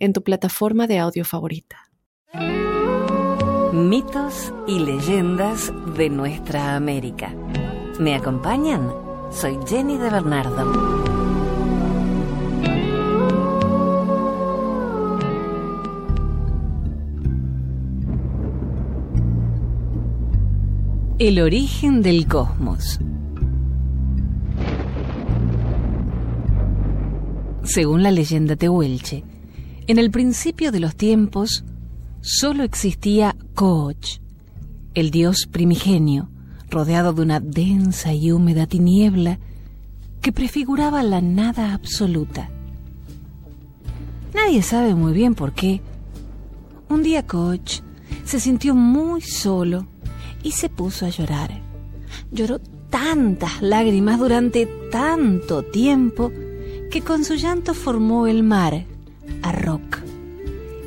en tu plataforma de audio favorita. Mitos y leyendas de nuestra América. ¿Me acompañan? Soy Jenny de Bernardo. El origen del cosmos. Según la leyenda tehuelche, en el principio de los tiempos solo existía Koch, el dios primigenio, rodeado de una densa y húmeda tiniebla que prefiguraba la nada absoluta. Nadie sabe muy bien por qué. Un día Koch se sintió muy solo y se puso a llorar. Lloró tantas lágrimas durante tanto tiempo que con su llanto formó el mar, Arrock,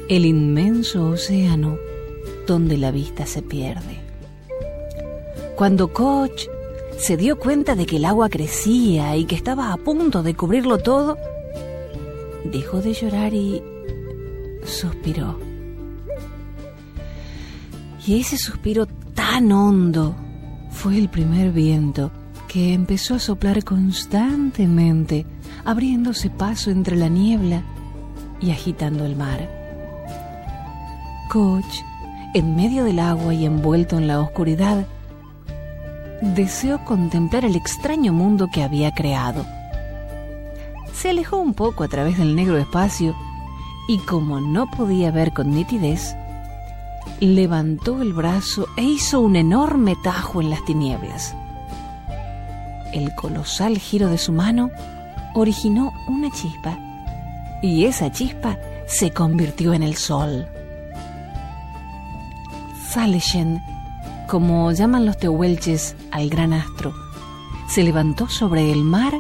el inmenso océano donde la vista se pierde. Cuando Koch se dio cuenta de que el agua crecía y que estaba a punto de cubrirlo todo, dejó de llorar y suspiró. Y ese suspiro tan hondo fue el primer viento que empezó a soplar constantemente, abriéndose paso entre la niebla y agitando el mar. Koch, en medio del agua y envuelto en la oscuridad, deseó contemplar el extraño mundo que había creado. Se alejó un poco a través del negro espacio y como no podía ver con nitidez, levantó el brazo e hizo un enorme tajo en las tinieblas. El colosal giro de su mano originó una chispa y esa chispa se convirtió en el sol. Saleshen, como llaman los tehuelches al gran astro, se levantó sobre el mar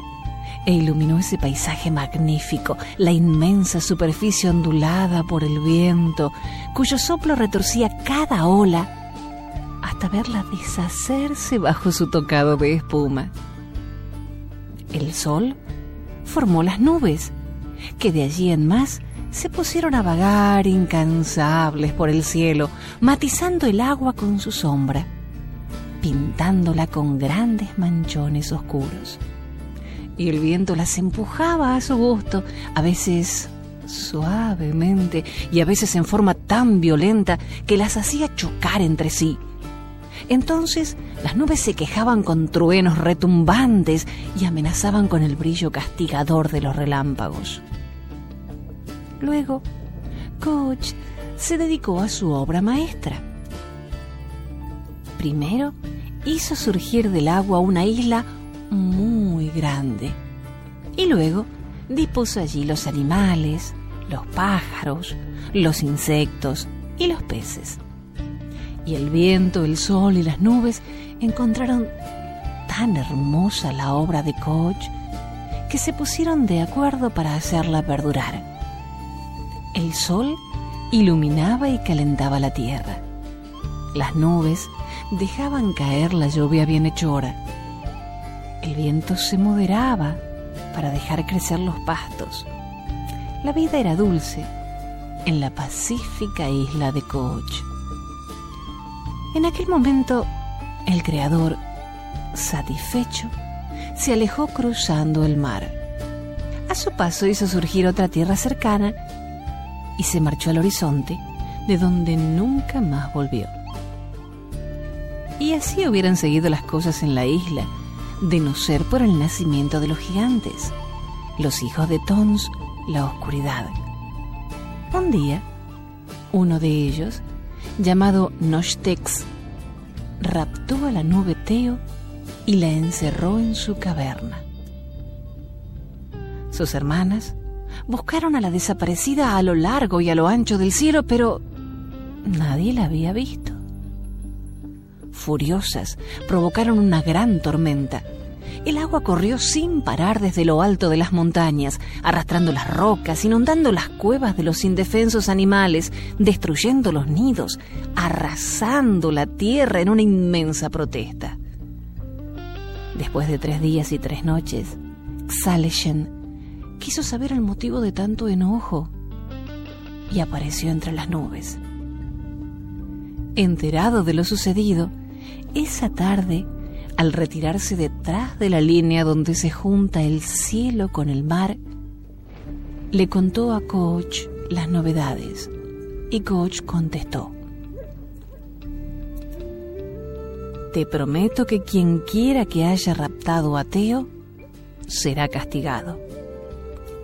e iluminó ese paisaje magnífico, la inmensa superficie ondulada por el viento, cuyo soplo retorcía cada ola hasta verla deshacerse bajo su tocado de espuma. El sol formó las nubes, que de allí en más se pusieron a vagar incansables por el cielo, matizando el agua con su sombra, pintándola con grandes manchones oscuros y el viento las empujaba a su gusto, a veces suavemente y a veces en forma tan violenta que las hacía chocar entre sí. Entonces las nubes se quejaban con truenos retumbantes y amenazaban con el brillo castigador de los relámpagos. Luego, Koch se dedicó a su obra maestra. Primero, hizo surgir del agua una isla muy grande. Y luego dispuso allí los animales, los pájaros, los insectos y los peces. Y el viento, el sol y las nubes encontraron tan hermosa la obra de Koch que se pusieron de acuerdo para hacerla perdurar. El sol iluminaba y calentaba la tierra. Las nubes dejaban caer la lluvia bienhechora el viento se moderaba para dejar crecer los pastos. La vida era dulce en la pacífica isla de Koch. En aquel momento, el creador, satisfecho, se alejó cruzando el mar. A su paso hizo surgir otra tierra cercana y se marchó al horizonte, de donde nunca más volvió. Y así hubieran seguido las cosas en la isla, de no ser por el nacimiento de los gigantes, los hijos de Tons, la oscuridad. Un día, uno de ellos, llamado Nostex, raptó a la nube Teo y la encerró en su caverna. Sus hermanas, buscaron a la desaparecida a lo largo y a lo ancho del cielo, pero nadie la había visto. Furiosas, provocaron una gran tormenta. El agua corrió sin parar desde lo alto de las montañas, arrastrando las rocas, inundando las cuevas de los indefensos animales, destruyendo los nidos, arrasando la tierra en una inmensa protesta. Después de tres días y tres noches, Xaleshen quiso saber el motivo de tanto enojo y apareció entre las nubes. Enterado de lo sucedido, esa tarde, al retirarse detrás de la línea donde se junta el cielo con el mar, le contó a Coach las novedades y Coach contestó. Te prometo que quien quiera que haya raptado a Teo será castigado.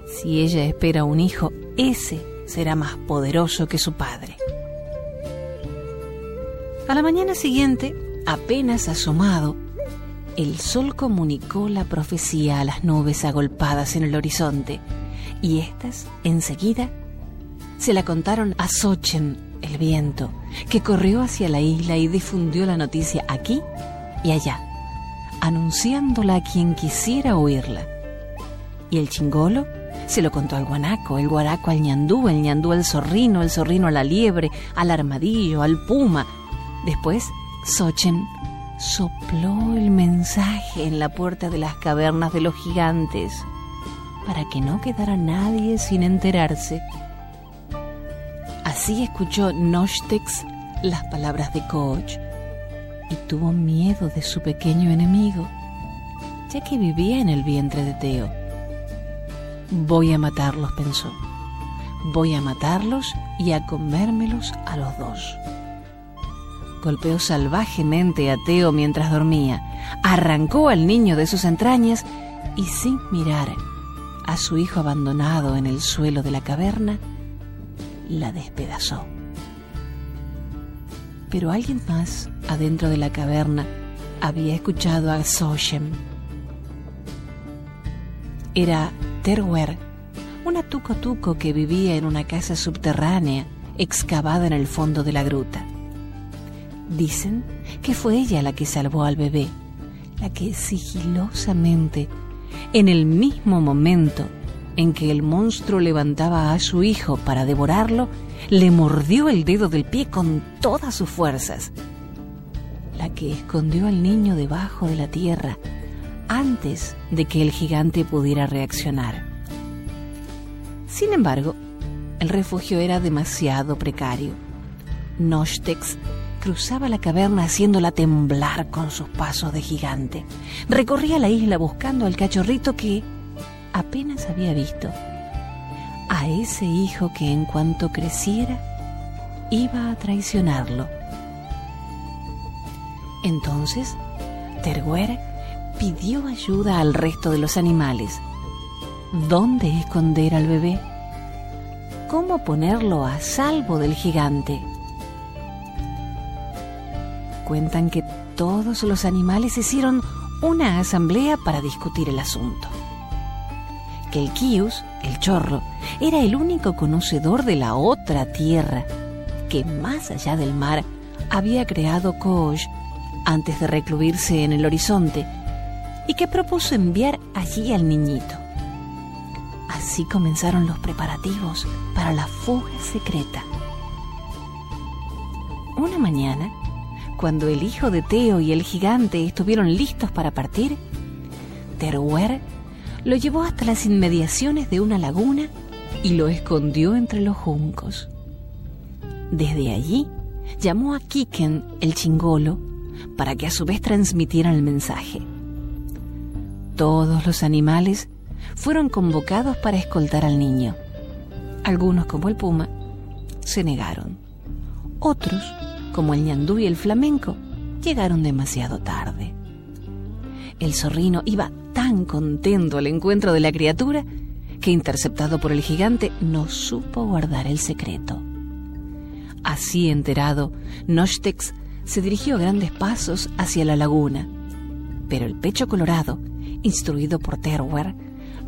Si ella espera un hijo, ese será más poderoso que su padre. A la mañana siguiente, apenas asomado, el sol comunicó la profecía a las nubes agolpadas en el horizonte, y éstas, enseguida, se la contaron a Sochen, el viento, que corrió hacia la isla y difundió la noticia aquí y allá, anunciándola a quien quisiera oírla. Y el chingolo se lo contó al guanaco, el guaraco al ñandú, el ñandú al zorrino, el zorrino a la liebre, al armadillo, al puma. Después, Sochen sopló el mensaje en la puerta de las cavernas de los gigantes para que no quedara nadie sin enterarse. Así escuchó Nostex las palabras de Coach y tuvo miedo de su pequeño enemigo, ya que vivía en el vientre de Teo. Voy a matarlos, pensó. Voy a matarlos y a comérmelos a los dos. Golpeó salvajemente a Teo mientras dormía, arrancó al niño de sus entrañas y sin mirar a su hijo abandonado en el suelo de la caverna, la despedazó. Pero alguien más, adentro de la caverna, había escuchado a Soshem. Era Terwer, una tuco tuco que vivía en una casa subterránea excavada en el fondo de la gruta. Dicen que fue ella la que salvó al bebé, la que sigilosamente, en el mismo momento en que el monstruo levantaba a su hijo para devorarlo, le mordió el dedo del pie con todas sus fuerzas. La que escondió al niño debajo de la tierra antes de que el gigante pudiera reaccionar. Sin embargo, el refugio era demasiado precario. Nostex cruzaba la caverna haciéndola temblar con sus pasos de gigante. Recorría la isla buscando al cachorrito que apenas había visto a ese hijo que en cuanto creciera iba a traicionarlo. Entonces, Terguer pidió ayuda al resto de los animales. ¿Dónde esconder al bebé? ¿Cómo ponerlo a salvo del gigante? Cuentan que todos los animales hicieron una asamblea para discutir el asunto que el Kius, el chorro, era el único conocedor de la otra tierra que más allá del mar había creado Kosh antes de recluirse en el horizonte y que propuso enviar allí al niñito. Así comenzaron los preparativos para la fuga secreta. Una mañana, cuando el hijo de Teo y el gigante estuvieron listos para partir, Teruer lo llevó hasta las inmediaciones de una laguna y lo escondió entre los juncos. Desde allí llamó a Kiken, el chingolo, para que a su vez transmitieran el mensaje. Todos los animales fueron convocados para escoltar al niño. Algunos, como el puma, se negaron. Otros, como el ñandú y el flamenco, llegaron demasiado tarde. El zorrino iba tan contento al encuentro de la criatura que, interceptado por el gigante, no supo guardar el secreto. Así enterado, Nostex se dirigió a grandes pasos hacia la laguna, pero el pecho colorado, instruido por Terwer,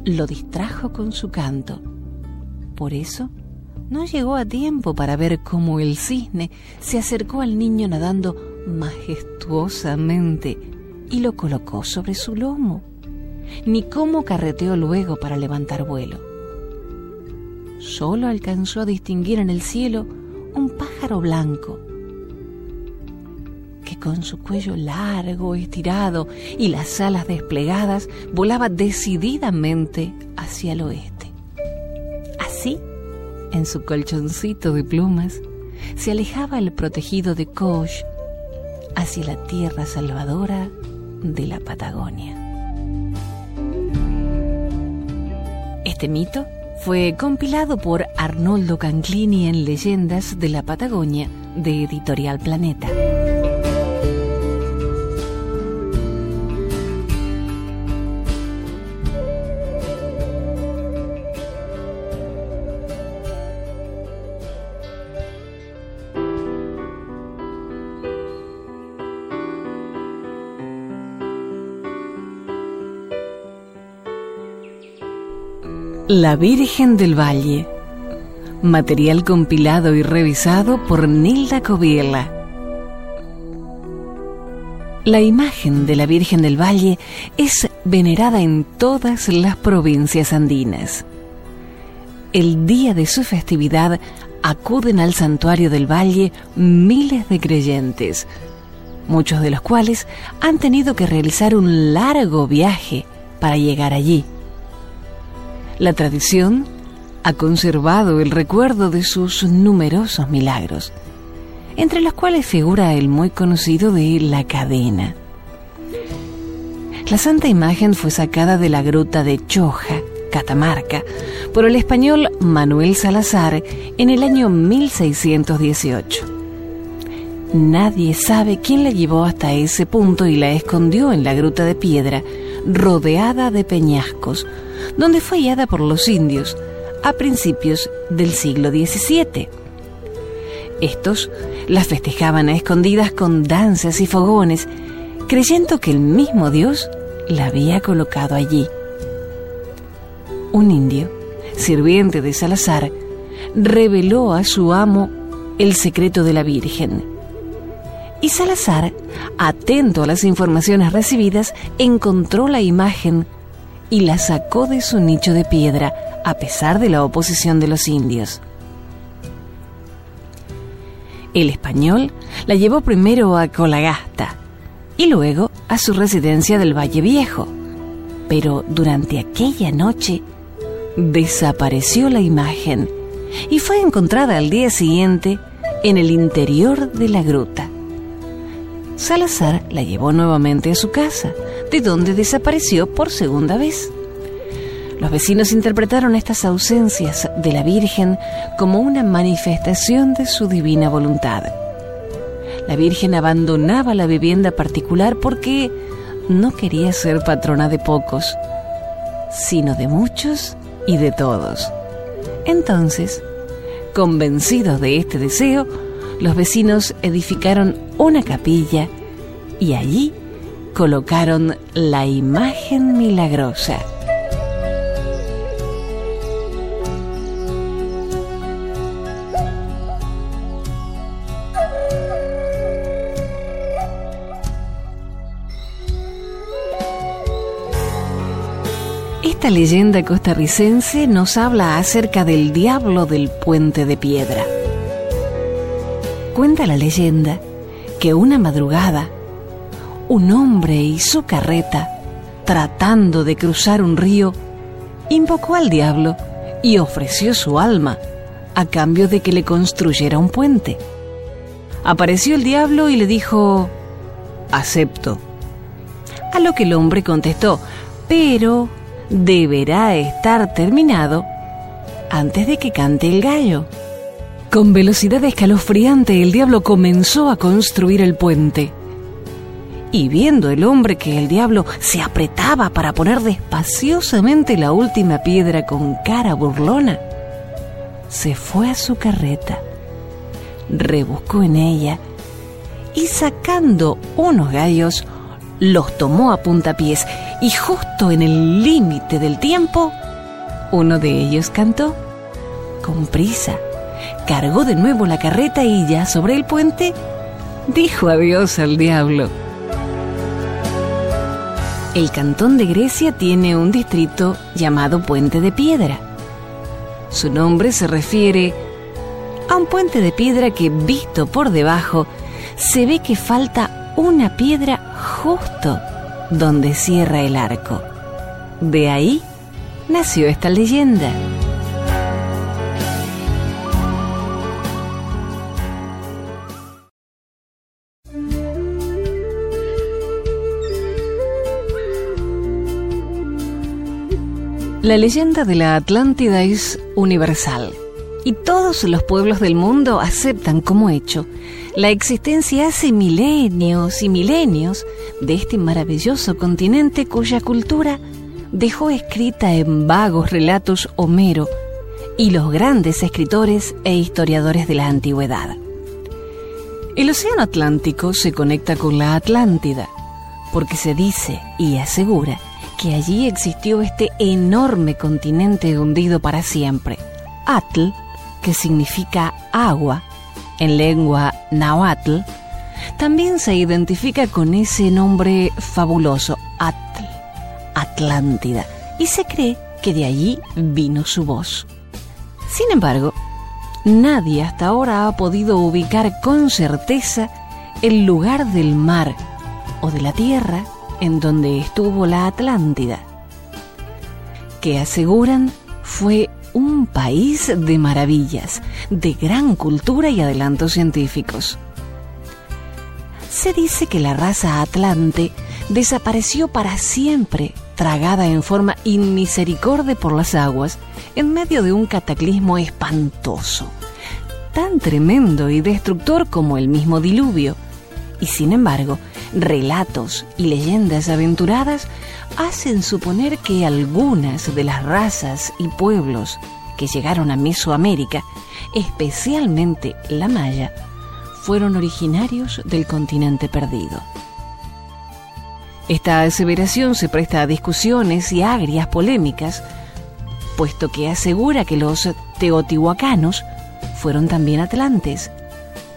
lo distrajo con su canto por eso no llegó a tiempo para ver cómo el cisne se acercó al niño nadando majestuosamente y lo colocó sobre su lomo, ni cómo carreteó luego para levantar vuelo. Solo alcanzó a distinguir en el cielo un pájaro blanco que con su cuello largo, estirado y las alas desplegadas volaba decididamente hacia el oeste. En su colchoncito de plumas, se alejaba el protegido de Koch hacia la tierra salvadora de la Patagonia. Este mito fue compilado por Arnoldo Canclini en Leyendas de la Patagonia de Editorial Planeta. La Virgen del Valle. Material compilado y revisado por Nilda Coviela. La imagen de la Virgen del Valle es venerada en todas las provincias andinas. El día de su festividad acuden al santuario del Valle miles de creyentes, muchos de los cuales han tenido que realizar un largo viaje para llegar allí. La tradición ha conservado el recuerdo de sus numerosos milagros, entre los cuales figura el muy conocido de la cadena. La santa imagen fue sacada de la gruta de Choja, Catamarca, por el español Manuel Salazar en el año 1618. Nadie sabe quién la llevó hasta ese punto y la escondió en la gruta de piedra, rodeada de peñascos, donde fue hallada por los indios a principios del siglo XVII. Estos la festejaban a escondidas con danzas y fogones, creyendo que el mismo Dios la había colocado allí. Un indio, sirviente de Salazar, reveló a su amo el secreto de la Virgen. Y Salazar, atento a las informaciones recibidas, encontró la imagen y la sacó de su nicho de piedra a pesar de la oposición de los indios. El español la llevó primero a Colagasta y luego a su residencia del Valle Viejo, pero durante aquella noche desapareció la imagen y fue encontrada al día siguiente en el interior de la gruta. Salazar la llevó nuevamente a su casa, de donde desapareció por segunda vez. Los vecinos interpretaron estas ausencias de la Virgen como una manifestación de su divina voluntad. La Virgen abandonaba la vivienda particular porque no quería ser patrona de pocos, sino de muchos y de todos. Entonces, convencidos de este deseo, los vecinos edificaron una capilla y allí colocaron la imagen milagrosa. Esta leyenda costarricense nos habla acerca del diablo del puente de piedra. Cuenta la leyenda que una madrugada, un hombre y su carreta, tratando de cruzar un río, invocó al diablo y ofreció su alma a cambio de que le construyera un puente. Apareció el diablo y le dijo, acepto. A lo que el hombre contestó, pero deberá estar terminado antes de que cante el gallo. Con velocidad escalofriante el diablo comenzó a construir el puente. Y viendo el hombre que el diablo se apretaba para poner despaciosamente la última piedra con cara burlona, se fue a su carreta, rebuscó en ella y sacando unos gallos, los tomó a puntapiés y justo en el límite del tiempo, uno de ellos cantó con prisa, cargó de nuevo la carreta y ya sobre el puente dijo adiós al diablo. El cantón de Grecia tiene un distrito llamado Puente de Piedra. Su nombre se refiere a un puente de piedra que, visto por debajo, se ve que falta una piedra justo donde cierra el arco. De ahí nació esta leyenda. La leyenda de la Atlántida es universal y todos los pueblos del mundo aceptan como hecho la existencia hace milenios y milenios de este maravilloso continente cuya cultura dejó escrita en vagos relatos Homero y los grandes escritores e historiadores de la antigüedad. El Océano Atlántico se conecta con la Atlántida porque se dice y asegura que allí existió este enorme continente hundido para siempre. Atl, que significa agua en lengua náhuatl, también se identifica con ese nombre fabuloso, Atl, Atlántida, y se cree que de allí vino su voz. Sin embargo, nadie hasta ahora ha podido ubicar con certeza el lugar del mar o de la tierra en donde estuvo la Atlántida, que aseguran fue un país de maravillas, de gran cultura y adelantos científicos. Se dice que la raza atlante desapareció para siempre, tragada en forma inmisericorde por las aguas, en medio de un cataclismo espantoso, tan tremendo y destructor como el mismo diluvio, y sin embargo, relatos y leyendas aventuradas hacen suponer que algunas de las razas y pueblos que llegaron a Mesoamérica, especialmente la maya, fueron originarios del continente perdido. Esta aseveración se presta a discusiones y agrias polémicas, puesto que asegura que los teotihuacanos fueron también atlantes,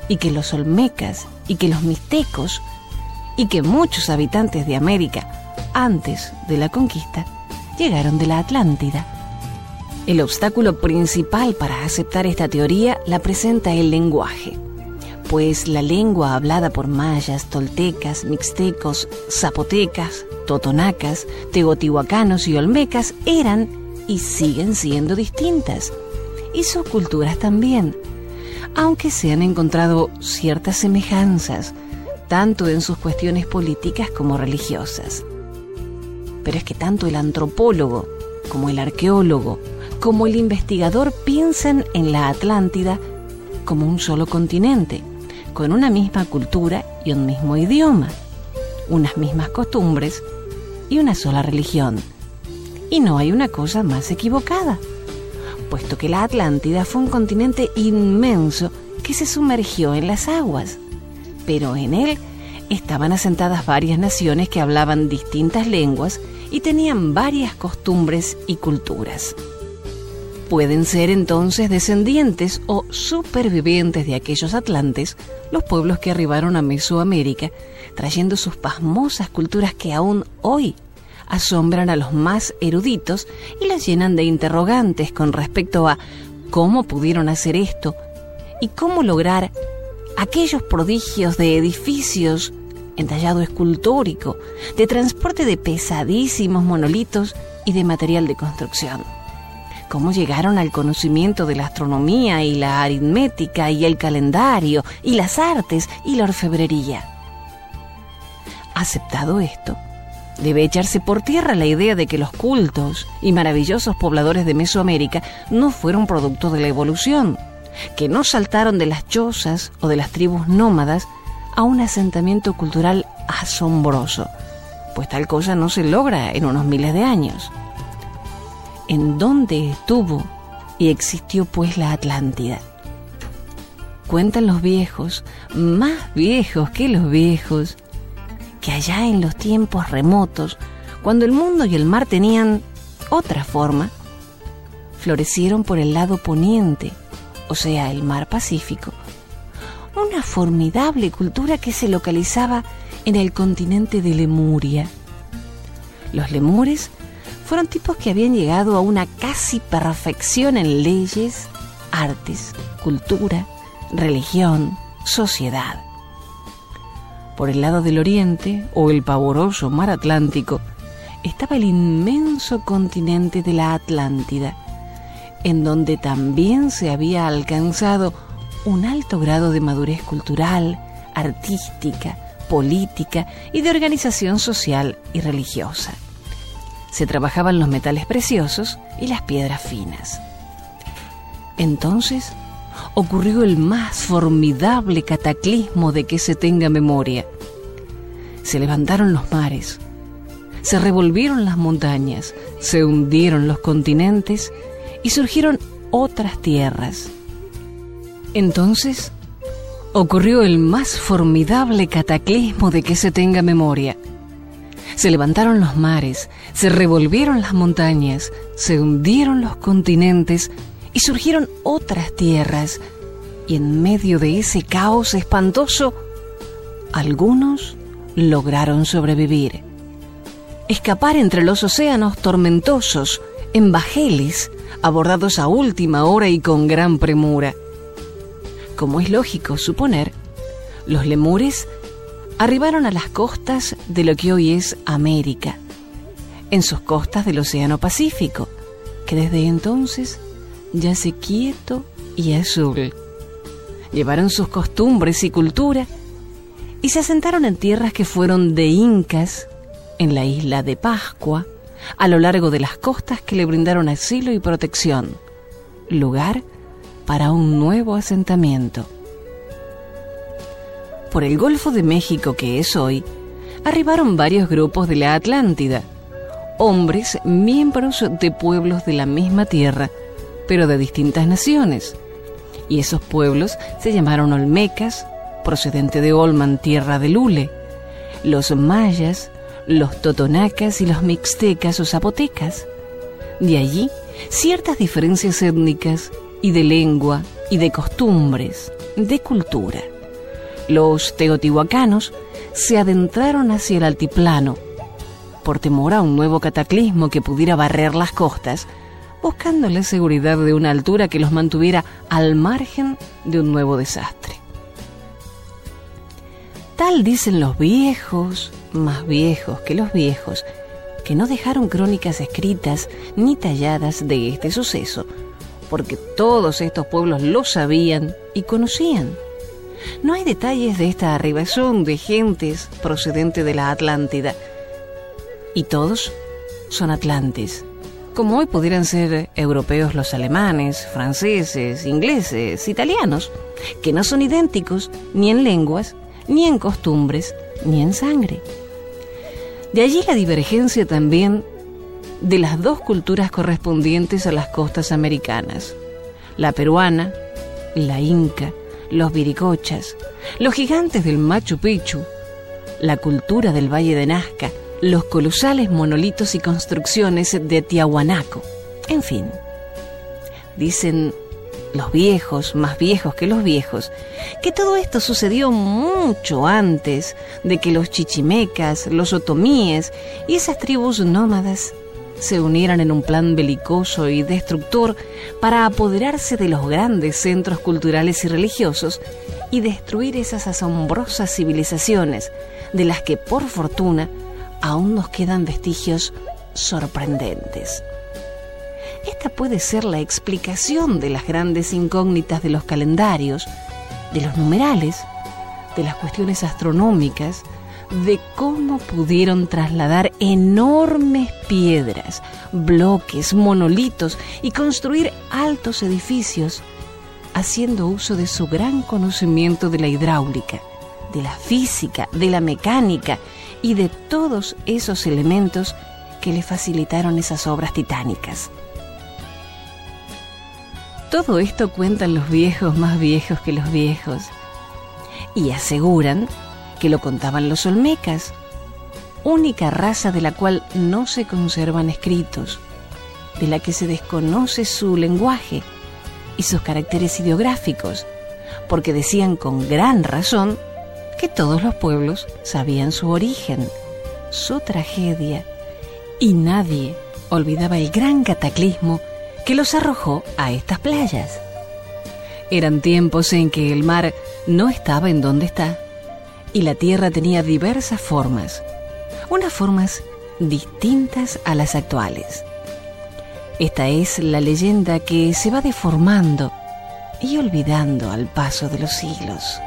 y que los olmecas y que los mixtecos y que muchos habitantes de América, antes de la conquista, llegaron de la Atlántida. El obstáculo principal para aceptar esta teoría la presenta el lenguaje, pues la lengua hablada por mayas, toltecas, mixtecos, zapotecas, totonacas, teotihuacanos y olmecas eran y siguen siendo distintas, y sus culturas también, aunque se han encontrado ciertas semejanzas, tanto en sus cuestiones políticas como religiosas. Pero es que tanto el antropólogo como el arqueólogo, como el investigador piensan en la Atlántida como un solo continente, con una misma cultura y un mismo idioma, unas mismas costumbres y una sola religión. Y no hay una cosa más equivocada, puesto que la Atlántida fue un continente inmenso que se sumergió en las aguas pero en él estaban asentadas varias naciones que hablaban distintas lenguas y tenían varias costumbres y culturas. Pueden ser entonces descendientes o supervivientes de aquellos atlantes los pueblos que arribaron a Mesoamérica, trayendo sus pasmosas culturas que aún hoy asombran a los más eruditos y las llenan de interrogantes con respecto a cómo pudieron hacer esto y cómo lograr aquellos prodigios de edificios en tallado escultórico, de transporte de pesadísimos monolitos y de material de construcción. Cómo llegaron al conocimiento de la astronomía y la aritmética y el calendario y las artes y la orfebrería. Aceptado esto, debe echarse por tierra la idea de que los cultos y maravillosos pobladores de Mesoamérica no fueron producto de la evolución, que no saltaron de las chozas o de las tribus nómadas a un asentamiento cultural asombroso, pues tal cosa no se logra en unos miles de años. ¿En dónde estuvo y existió pues la Atlántida? Cuentan los viejos, más viejos que los viejos, que allá en los tiempos remotos, cuando el mundo y el mar tenían otra forma, florecieron por el lado poniente, o sea, el mar Pacífico, una formidable cultura que se localizaba en el continente de Lemuria. Los lemures fueron tipos que habían llegado a una casi perfección en leyes, artes, cultura, religión, sociedad. Por el lado del oriente, o el pavoroso mar Atlántico, estaba el inmenso continente de la Atlántida, en donde también se había alcanzado un alto grado de madurez cultural, artística, política y de organización social y religiosa. Se trabajaban los metales preciosos y las piedras finas. Entonces ocurrió el más formidable cataclismo de que se tenga memoria. Se levantaron los mares, se revolvieron las montañas, se hundieron los continentes y surgieron otras tierras. Entonces ocurrió el más formidable cataclismo de que se tenga memoria. Se levantaron los mares, se revolvieron las montañas, se hundieron los continentes y surgieron otras tierras. Y en medio de ese caos espantoso, algunos lograron sobrevivir. Escapar entre los océanos tormentosos, en bajeles, abordados a última hora y con gran premura como es lógico suponer, los lemures arribaron a las costas de lo que hoy es América, en sus costas del Océano Pacífico, que desde entonces yace quieto y azul. Llevaron sus costumbres y cultura y se asentaron en tierras que fueron de incas, en la isla de Pascua, a lo largo de las costas que le brindaron asilo y protección, lugar para un nuevo asentamiento. Por el Golfo de México que es hoy, arribaron varios grupos de la Atlántida, hombres miembros de pueblos de la misma tierra, pero de distintas naciones. Y esos pueblos se llamaron Olmecas, procedente de Olman, tierra de Lule, los mayas, los totonacas y los mixtecas o zapotecas. De allí ciertas diferencias étnicas y de lengua y de costumbres, de cultura. Los teotihuacanos se adentraron hacia el altiplano por temor a un nuevo cataclismo que pudiera barrer las costas, buscando la seguridad de una altura que los mantuviera al margen de un nuevo desastre. Tal dicen los viejos, más viejos que los viejos, que no dejaron crónicas escritas ni talladas de este suceso, porque todos estos pueblos lo sabían y conocían. No hay detalles de esta arribación de gentes procedente de la Atlántida. Y todos son atlantes, como hoy pudieran ser europeos los alemanes, franceses, ingleses, italianos, que no son idénticos ni en lenguas, ni en costumbres, ni en sangre. De allí la divergencia también de las dos culturas correspondientes a las costas americanas, la peruana, la inca, los viricochas, los gigantes del Machu Picchu, la cultura del Valle de Nazca, los colosales monolitos y construcciones de Tiahuanaco, en fin. Dicen los viejos, más viejos que los viejos, que todo esto sucedió mucho antes de que los chichimecas, los otomíes y esas tribus nómadas se unieran en un plan belicoso y destructor para apoderarse de los grandes centros culturales y religiosos y destruir esas asombrosas civilizaciones de las que por fortuna aún nos quedan vestigios sorprendentes. Esta puede ser la explicación de las grandes incógnitas de los calendarios, de los numerales, de las cuestiones astronómicas, de cómo pudieron trasladar enormes piedras, bloques, monolitos y construir altos edificios, haciendo uso de su gran conocimiento de la hidráulica, de la física, de la mecánica y de todos esos elementos que le facilitaron esas obras titánicas. Todo esto cuentan los viejos más viejos que los viejos y aseguran que lo contaban los olmecas, única raza de la cual no se conservan escritos. de la que se desconoce su lenguaje y sus caracteres ideográficos, porque decían con gran razón que todos los pueblos sabían su origen, su tragedia, y nadie olvidaba el gran cataclismo que los arrojó a estas playas. Eran tiempos en que el mar no estaba en donde está y la tierra tenía diversas formas, unas formas distintas a las actuales. Esta es la leyenda que se va deformando y olvidando al paso de los siglos.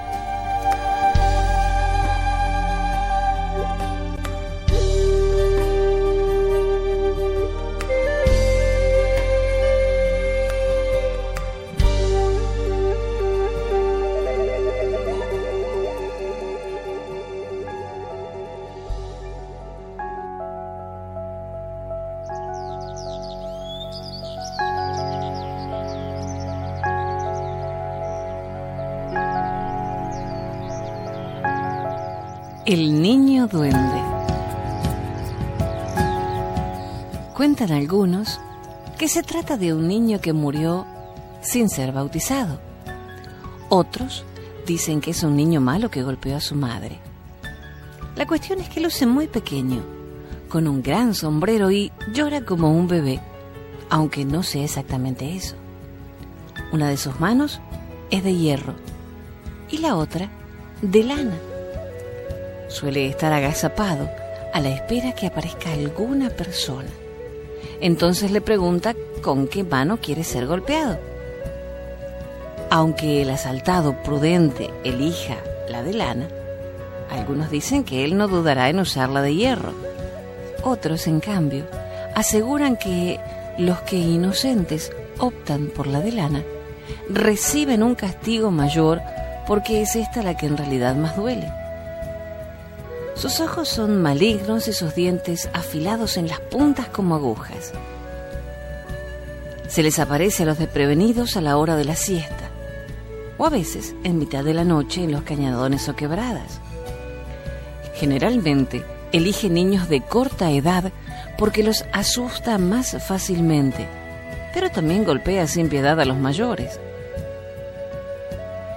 Cuentan algunos que se trata de un niño que murió sin ser bautizado. Otros dicen que es un niño malo que golpeó a su madre. La cuestión es que luce muy pequeño, con un gran sombrero y llora como un bebé, aunque no sea exactamente eso. Una de sus manos es de hierro y la otra de lana. Suele estar agazapado a la espera que aparezca alguna persona. Entonces le pregunta con qué mano quiere ser golpeado. Aunque el asaltado prudente elija la de lana, algunos dicen que él no dudará en usar la de hierro. Otros, en cambio, aseguran que los que inocentes optan por la de lana reciben un castigo mayor porque es esta la que en realidad más duele. Sus ojos son malignos y sus dientes afilados en las puntas como agujas. Se les aparece a los desprevenidos a la hora de la siesta, o a veces en mitad de la noche en los cañadones o quebradas. Generalmente elige niños de corta edad porque los asusta más fácilmente, pero también golpea sin piedad a los mayores.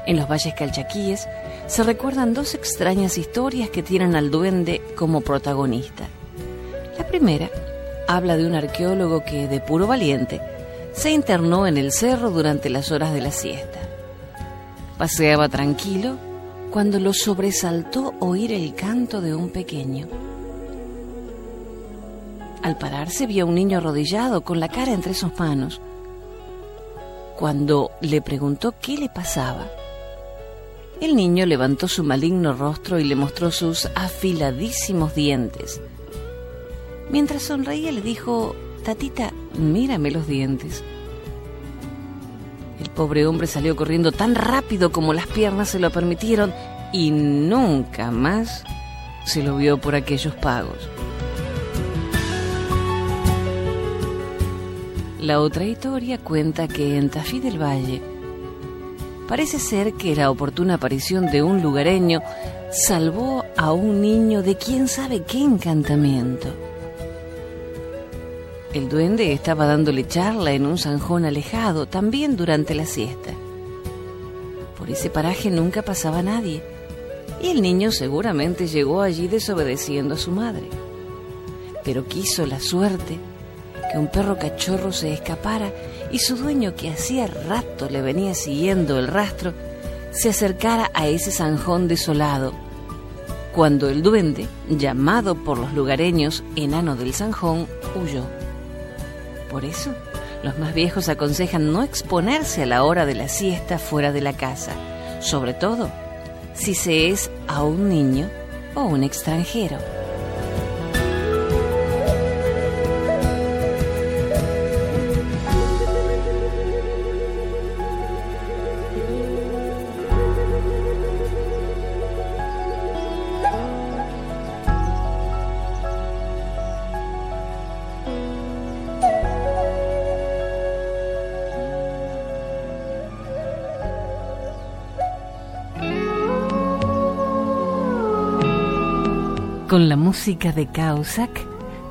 En los valles calchaquíes se recuerdan dos extrañas historias que tienen al duende como protagonista. La primera habla de un arqueólogo que, de puro valiente, se internó en el cerro durante las horas de la siesta. Paseaba tranquilo cuando lo sobresaltó oír el canto de un pequeño. Al pararse vio a un niño arrodillado con la cara entre sus manos. Cuando le preguntó qué le pasaba, el niño levantó su maligno rostro y le mostró sus afiladísimos dientes. Mientras sonreía le dijo, Tatita, mírame los dientes. El pobre hombre salió corriendo tan rápido como las piernas se lo permitieron y nunca más se lo vio por aquellos pagos. La otra historia cuenta que en Tafí del Valle, Parece ser que la oportuna aparición de un lugareño salvó a un niño de quién sabe qué encantamiento. El duende estaba dándole charla en un zanjón alejado, también durante la siesta. Por ese paraje nunca pasaba nadie, y el niño seguramente llegó allí desobedeciendo a su madre. Pero quiso la suerte que un perro cachorro se escapara y su dueño, que hacía rato le venía siguiendo el rastro, se acercara a ese zanjón desolado. Cuando el duende, llamado por los lugareños enano del zanjón, huyó. Por eso, los más viejos aconsejan no exponerse a la hora de la siesta fuera de la casa, sobre todo si se es a un niño o un extranjero. Con la música de Causac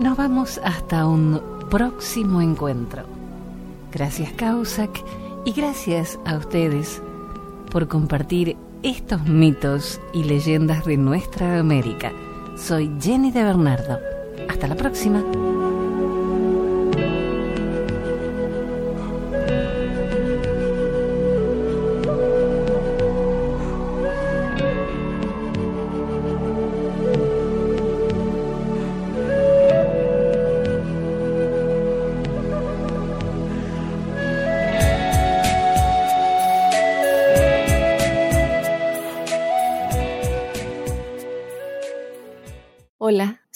nos vamos hasta un próximo encuentro. Gracias Causac y gracias a ustedes por compartir estos mitos y leyendas de nuestra América. Soy Jenny de Bernardo. Hasta la próxima.